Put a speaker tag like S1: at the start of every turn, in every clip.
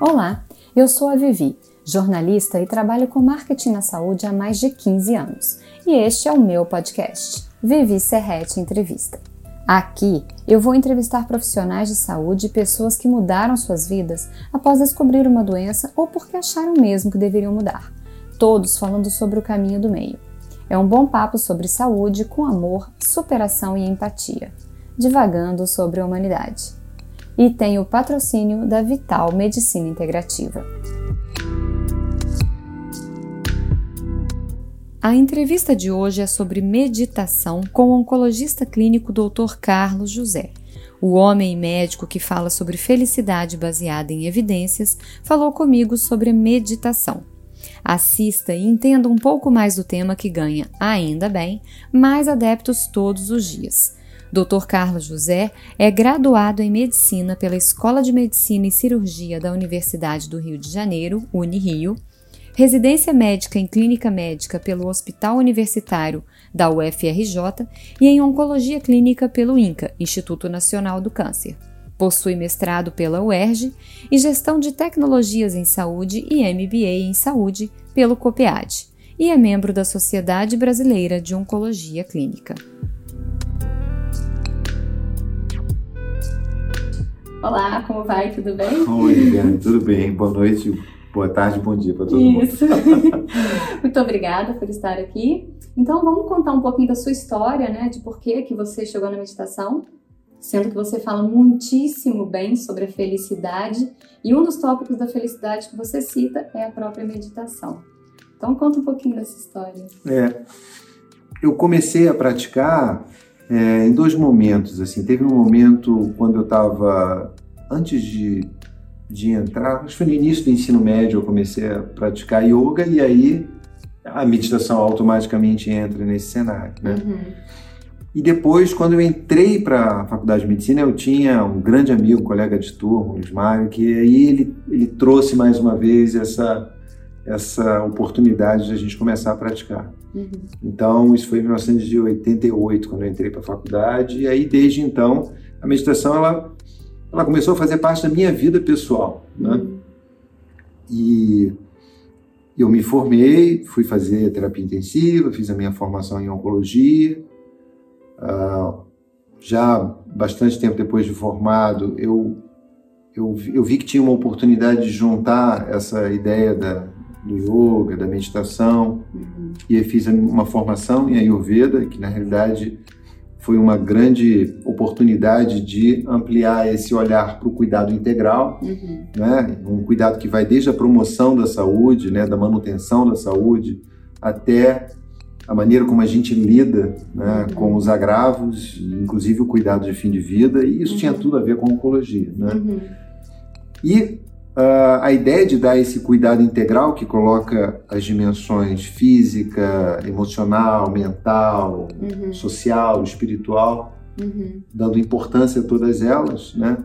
S1: Olá, eu sou a Vivi, jornalista e trabalho com marketing na saúde há mais de 15 anos. E este é o meu podcast, Vivi Serrete Entrevista. Aqui eu vou entrevistar profissionais de saúde e pessoas que mudaram suas vidas após descobrir uma doença ou porque acharam mesmo que deveriam mudar. Todos falando sobre o caminho do meio. É um bom papo sobre saúde com amor, superação e empatia, divagando sobre a humanidade e tem o patrocínio da Vital Medicina Integrativa. A entrevista de hoje é sobre meditação com o oncologista clínico Dr. Carlos José. O homem médico que fala sobre felicidade baseada em evidências falou comigo sobre meditação. Assista e entenda um pouco mais do tema que ganha, ainda bem, mais adeptos todos os dias. Dr. Carlos José é graduado em Medicina pela Escola de Medicina e Cirurgia da Universidade do Rio de Janeiro, Unirio, residência médica em Clínica Médica pelo Hospital Universitário da UFRJ e em Oncologia Clínica pelo INCA, Instituto Nacional do Câncer. Possui mestrado pela UERJ e Gestão de Tecnologias em Saúde e MBA em Saúde pelo COPEAD e é membro da Sociedade Brasileira de Oncologia Clínica. Olá, como vai? Tudo bem?
S2: Oi, Liliane, tudo bem? Boa noite, boa tarde, bom dia para todo
S1: Isso. mundo. Muito obrigada por estar aqui. Então, vamos contar um pouquinho da sua história, né? De por que, que você chegou na meditação, sendo que você fala muitíssimo bem sobre a felicidade e um dos tópicos da felicidade que você cita é a própria meditação. Então, conta um pouquinho dessa história.
S2: É, eu comecei a praticar é, em dois momentos. Assim, teve um momento quando eu estava antes de, de entrar, acho que foi no início do ensino médio, eu comecei a praticar yoga e aí a meditação automaticamente entra nesse cenário, né? Uhum. E depois, quando eu entrei para a faculdade de medicina, eu tinha um grande amigo, um colega de turma, o Mário, que aí ele, ele trouxe mais uma vez essa, essa oportunidade de a gente começar a praticar. Uhum. Então, isso foi em 1988, quando eu entrei para a faculdade, e aí desde então a meditação ela, ela começou a fazer parte da minha vida pessoal, né? Uhum. E eu me formei, fui fazer terapia intensiva, fiz a minha formação em oncologia. Uh, já bastante tempo depois de formado, eu, eu, eu vi que tinha uma oportunidade de juntar essa ideia da, do yoga, da meditação, uhum. e fiz uma formação em Ayurveda, que na realidade foi uma grande oportunidade de ampliar esse olhar para o cuidado integral, uhum. né? um cuidado que vai desde a promoção da saúde, né? da manutenção da saúde, até a maneira como a gente lida né? uhum. com os agravos, inclusive o cuidado de fim de vida, e isso tinha uhum. tudo a ver com oncologia. Né? Uhum. E Uh, a ideia de dar esse cuidado integral que coloca as dimensões física, emocional, mental, uhum. social, espiritual, uhum. dando importância a todas elas, né?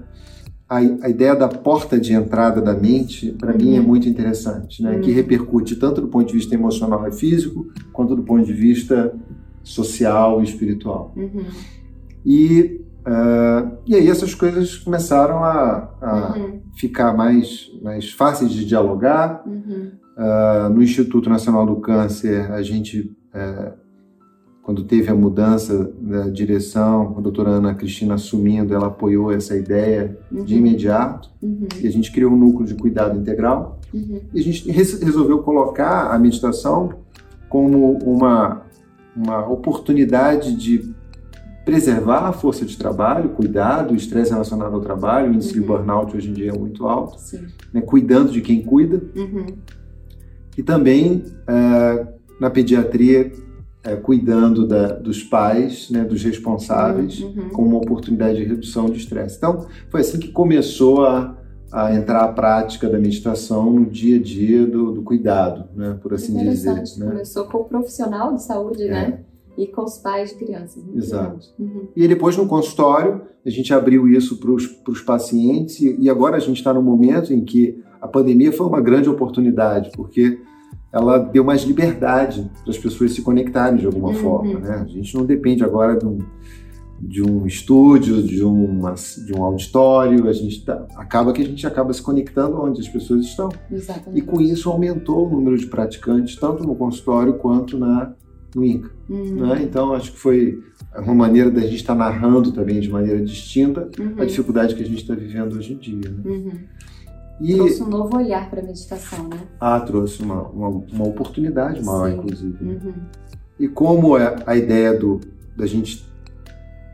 S2: A, a, ideia da porta de entrada da mente, para uhum. mim, é uhum. muito interessante, né? Que uhum. repercute tanto do ponto de vista emocional e físico, quanto do ponto de vista social e espiritual. Uhum. E Uh, e aí essas coisas começaram a, a uhum. ficar mais, mais fáceis de dialogar. Uhum. Uh, no Instituto Nacional do Câncer, a gente, uh, quando teve a mudança da direção, a doutora Ana Cristina assumindo, ela apoiou essa ideia uhum. de imediato. Uhum. E a gente criou um núcleo de cuidado integral. Uhum. E a gente resolveu colocar a meditação como uma, uma oportunidade de preservar a força de trabalho, cuidado, o estresse relacionado ao trabalho, o índice uhum. de burnout hoje em dia é muito alto, né, cuidando de quem cuida. Uhum. E também uh, na pediatria, uh, cuidando da, dos pais, né, dos responsáveis, uhum. uhum. com uma oportunidade de redução de estresse. Então, foi assim que começou a, a entrar a prática da meditação no dia a dia do, do cuidado, né, por assim dizer.
S1: Né? Começou com o profissional de saúde, é. né? E com os pais de crianças.
S2: Exato. Uhum. E depois no consultório, a gente abriu isso para os pacientes e, e agora a gente está no momento em que a pandemia foi uma grande oportunidade, porque ela deu mais liberdade para as pessoas se conectarem de alguma uhum. forma. Né? A gente não depende agora de um, de um estúdio, de, uma, de um auditório, a gente tá, acaba que a gente acaba se conectando onde as pessoas estão.
S1: Exatamente.
S2: E com isso aumentou o número de praticantes, tanto no consultório quanto na, no INCA.
S1: Uhum.
S2: Né? Então, acho que foi uma maneira da gente estar tá narrando também de maneira distinta
S1: Uhum.
S2: a dificuldade que a gente está vivendo hoje em dia. Né?
S1: Uhum.
S2: E
S1: Trouxe um novo olhar para a meditação, né?
S2: ah, trouxe uma, uma, uma oportunidade maior,
S1: Sim.
S2: inclusive. né?
S1: Uhum.
S2: E como é a ideia do, da gente.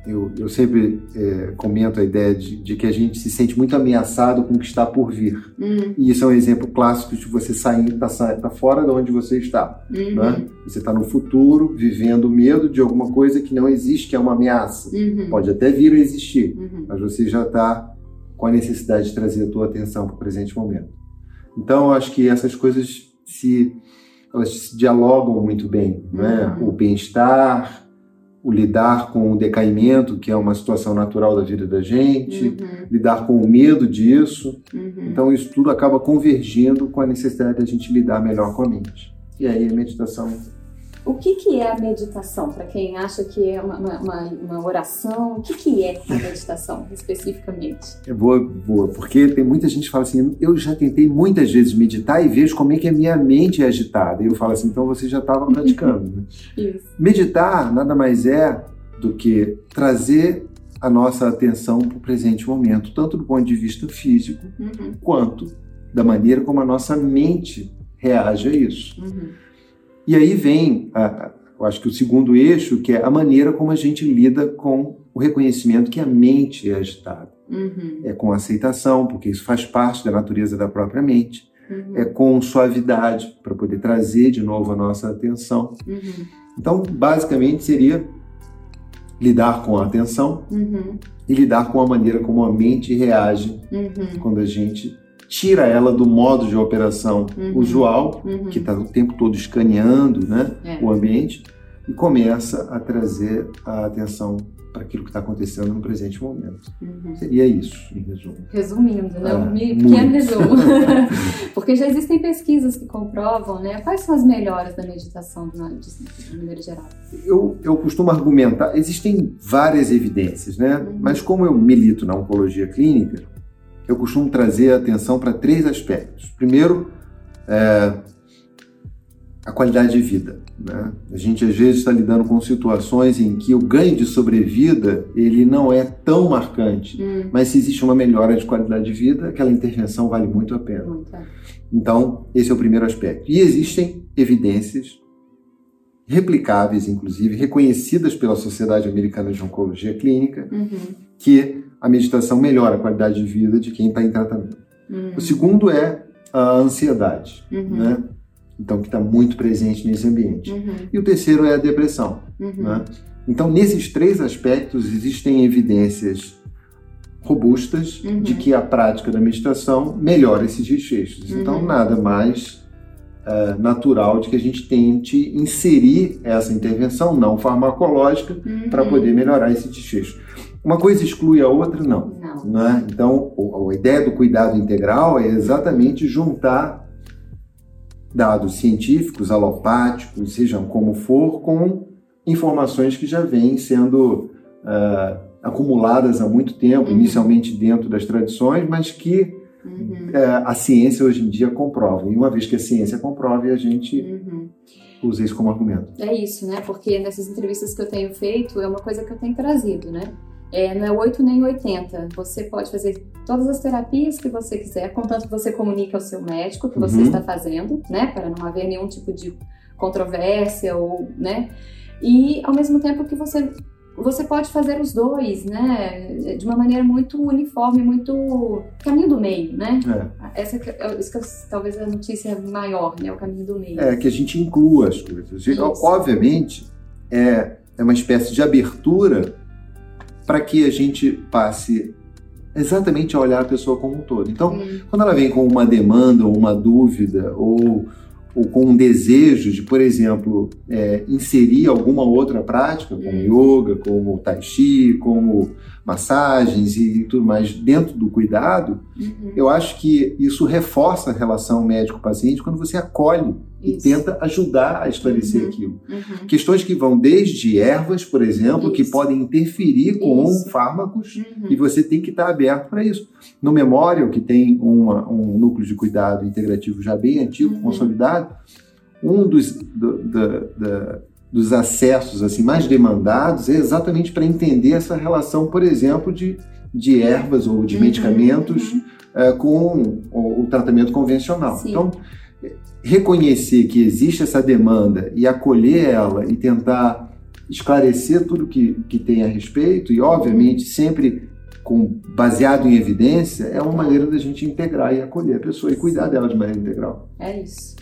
S2: Eu, eu sempre é, comento a ideia de, de que a gente se sente muito ameaçado com o que está por vir.
S1: Uhum.
S2: E isso é um exemplo clássico de você sair, tá, tá fora de onde você está.
S1: Uhum.
S2: Né? Você está no futuro, vivendo medo de alguma coisa que não existe, que é uma ameaça.
S1: Uhum.
S2: Pode até vir a existir,
S1: Uhum.
S2: mas você já está com a necessidade de trazer a tua atenção para o presente momento. Então, eu acho que essas coisas se elas se dialogam muito bem, né?
S1: Uhum.
S2: O bem-estar, o lidar com o decaimento, que é uma situação natural da vida da gente,
S1: Uhum.
S2: lidar com o medo disso.
S1: Uhum.
S2: Então, isso tudo acaba convergindo com a necessidade da gente lidar melhor com a mente. E aí a meditação
S1: O que, que é a meditação? Para quem acha que é uma, uma, uma- oração, o que, que é a meditação especificamente?
S2: É boa, boa, porque tem muita gente que fala assim, eu já tentei muitas vezes meditar e vejo como é que a minha mente é agitada. E eu falo assim, então você já estava praticando. né?
S1: Isso.
S2: Meditar nada mais é do que trazer a nossa atenção para o presente momento, tanto do ponto de vista físico,
S1: Uhum.
S2: quanto da maneira como a nossa mente reage a isso.
S1: Uhum.
S2: E aí vem, a- eu acho que o segundo eixo, que é a maneira como a gente lida com o reconhecimento que a mente é agitada.
S1: Uhum.
S2: É com aceitação, porque isso faz parte da natureza da própria mente.
S1: Uhum.
S2: É com suavidade, para poder trazer de novo a nossa atenção.
S1: Uhum.
S2: Então, basicamente, seria lidar com a atenção
S1: Uhum.
S2: e lidar com a maneira como a mente reage
S1: Uhum.
S2: quando a gente tira ela do modo de operação
S1: Uhum.
S2: usual,
S1: Uhum.
S2: que está o tempo todo escaneando né,
S1: É.
S2: o ambiente, e começa a trazer a atenção para aquilo que está acontecendo no presente momento.
S1: Uhum.
S2: Seria isso, em resumo.
S1: Resumindo, né?
S2: É,
S1: Um
S2: muito.
S1: pequeno resumo. Porque já existem pesquisas que comprovam, né? Quais são as melhores da meditação de de maneira geral?
S2: Eu, eu costumo argumentar, existem várias evidências, né?
S1: Uhum.
S2: Mas como eu milito na oncologia clínica, eu costumo trazer atenção para três aspectos. Primeiro, é, a qualidade de vida. Né? A gente às vezes está lidando com situações em que o ganho de sobrevida ele não é tão marcante,
S1: Hum,
S2: mas se existe uma melhora de qualidade de vida, aquela intervenção vale muito a pena.
S1: muito. é.
S2: Então, esse é o primeiro aspecto. E existem evidências replicáveis, inclusive, reconhecidas pela Sociedade Americana de Oncologia Clínica,
S1: Uhum.
S2: que a meditação melhora a qualidade de vida de quem está em tratamento.
S1: Uhum.
S2: O segundo é a ansiedade,
S1: Uhum.
S2: né? Então, que está muito presente nesse ambiente.
S1: Uhum.
S2: E o terceiro é a depressão,
S1: Uhum.
S2: né? Então, nesses três aspectos, existem evidências robustas
S1: Uhum.
S2: de que a prática da meditação melhora esses desfechos. Então,
S1: Uhum.
S2: nada mais eh, natural de que a gente tente inserir essa intervenção não farmacológica
S1: Uhum.
S2: para poder melhorar esse desfecho. Uma coisa exclui a outra? Não.
S1: Não.
S2: né? Então, a ideia do cuidado integral é exatamente juntar dados científicos, alopáticos, sejam como for, com informações que já vêm sendo ah, acumuladas há muito tempo,
S1: Uhum.
S2: inicialmente dentro das tradições, mas que
S1: Uhum.
S2: eh, a ciência hoje em dia comprova. E uma vez que a ciência comprove, a gente
S1: Uhum.
S2: usa isso como argumento.
S1: É isso, né? Porque nessas entrevistas que eu tenho feito, é uma coisa que eu tenho trazido, né? É, não é 8 nem 80. Você pode fazer todas as terapias que você quiser, contanto que você comunique ao seu médico que você
S2: Uhum.
S1: está fazendo, né? Para não haver nenhum tipo de controvérsia ou, né? E ao mesmo tempo que você você pode fazer os dois, né? De uma maneira muito uniforme, muito caminho do meio, né?
S2: É.
S1: Essa é- isso que eu- talvez a notícia maior, né? O caminho do meio.
S2: É, que a gente inclua as coisas.
S1: Isso.
S2: Obviamente, é, é uma espécie de abertura para que a gente passe exatamente a olhar a pessoa como um todo. Então,
S1: Hum,
S2: quando ela vem com uma demanda ou uma dúvida ou, ou com um desejo de, por exemplo, é, inserir alguma outra prática, como
S1: Hum.
S2: yoga, como tai chi, como massagens e tudo mais dentro do cuidado,
S1: uhum.
S2: eu acho que isso reforça a relação médico-paciente quando você acolhe e tenta ajudar a esclarecer
S1: Uhum.
S2: aquilo.
S1: Uhum.
S2: Questões que vão desde ervas, por exemplo, que
S1: Isso.
S2: podem interferir com
S1: Isso.
S2: fármacos
S1: Uhum.
S2: e você tem que estar aberto para isso. No Memorial, que tem uma- um núcleo de cuidado integrativo já bem antigo,
S1: Uhum.
S2: consolidado, um dos, do- da- da- dos acessos assim mais demandados é exatamente para entender essa relação, por exemplo, de, de ervas ou de
S1: Uhum.
S2: medicamentos
S1: Uhum.
S2: eh, com o, o tratamento convencional.
S1: Sim.
S2: Então, reconhecer que existe essa demanda e acolher ela e tentar esclarecer tudo que, que tem a respeito, e obviamente sempre com, baseado em evidência, é uma maneira da gente integrar e acolher a pessoa e cuidar dela de maneira integral.
S1: É isso.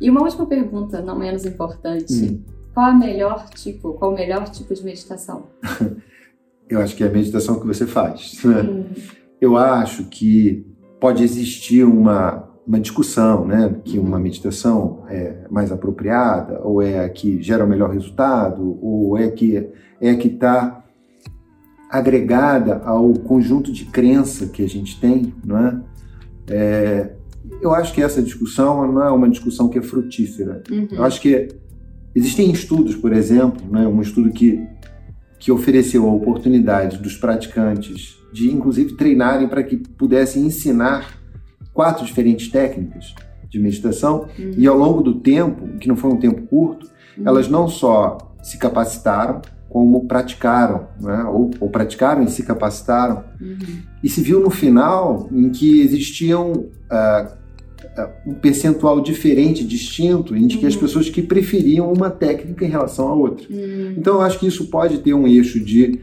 S1: E uma última pergunta, não menos importante.
S2: Hum.
S1: Qual a melhor tipo, qual o melhor tipo de meditação?
S2: Eu acho que é a meditação que você faz. né?
S1: Hum,
S2: Eu acho que pode existir uma, uma discussão, né? Que uma meditação é mais apropriada, ou é a que gera o melhor resultado, ou é que é a que está agregada ao conjunto de crença que a gente tem, não é? É, eu acho que essa discussão não é uma discussão que é frutífera.
S1: uhum.
S2: Eu acho que existem estudos, por exemplo, né, um estudo que, que ofereceu a oportunidade dos praticantes de, inclusive, treinarem para que pudessem ensinar quatro diferentes técnicas de meditação
S1: Uhum.
S2: e ao longo do tempo, que não foi um tempo curto,
S1: Uhum.
S2: elas não só se capacitaram, como praticaram, né, ou, ou praticaram e se capacitaram
S1: Uhum.
S2: e se viu no final em que existiam ah, um percentual diferente, distinto, em que as
S1: Uhum.
S2: pessoas que preferiam uma técnica em relação à outra.
S1: Uhum.
S2: Então eu acho que isso pode ter um eixo de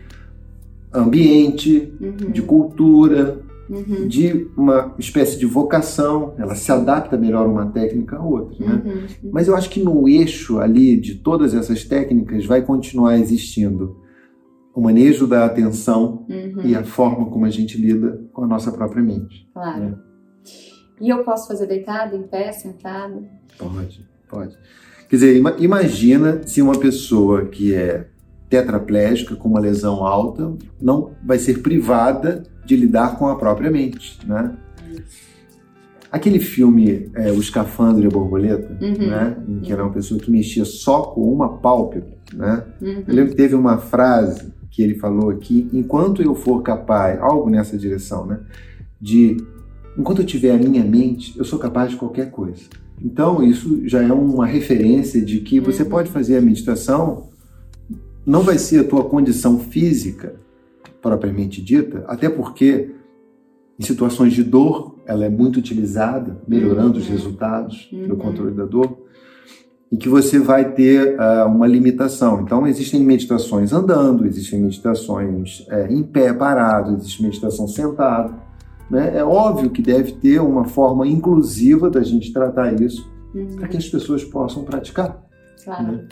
S2: ambiente,
S1: Uhum.
S2: de cultura,
S1: Uhum.
S2: de uma espécie de vocação. Ela se adapta melhor uma técnica à outra. Né?
S1: Uhum.
S2: Mas eu acho que no eixo ali de todas essas técnicas vai continuar existindo o manejo da atenção
S1: Uhum.
S2: e a forma como a gente lida com a nossa própria mente.
S1: Claro. E eu posso fazer deitado, em pé, sentado?
S2: Pode, pode. Quer dizer, ima- imagina se uma pessoa que é tetraplégica com uma lesão alta não vai ser privada de lidar com a própria mente, né? Aquele filme é, O Escafandro e a Borboleta,
S1: Uhum.
S2: né? Em que era uma pessoa que mexia só com uma pálpebra, né?
S1: Uhum.
S2: Eu lembro que teve uma frase que ele falou aqui, enquanto eu for capaz, algo nessa direção, né? De, enquanto eu tiver a minha mente, eu sou capaz de qualquer coisa. Então, isso já é uma referência de que você
S1: Uhum.
S2: pode fazer a meditação, não vai ser a tua condição física, propriamente dita, até porque em situações de dor, ela é muito utilizada, melhorando os
S1: Uhum.
S2: resultados
S1: Uhum.
S2: controle da dor em que você vai ter ah, uma limitação. Então, existem meditações andando, existem meditações eh, em pé, parado, existe meditação sentado. Né? É óbvio que deve ter uma forma inclusiva da gente tratar isso
S1: Uhum.
S2: para que as pessoas possam praticar.
S1: Claro.
S2: né?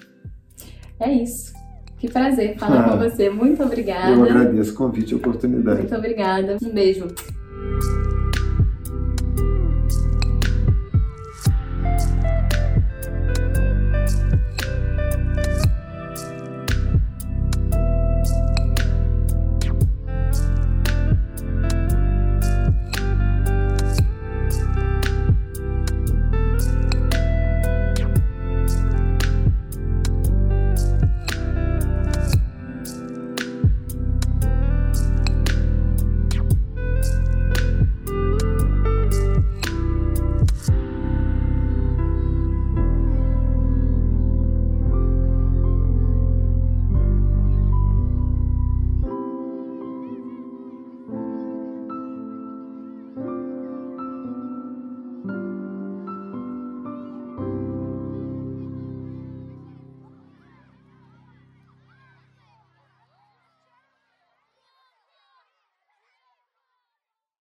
S1: É isso. Que prazer falar
S2: Ah.
S1: com você. Muito obrigada.
S2: Eu agradeço o convite e a oportunidade.
S1: Muito obrigada. Um beijo.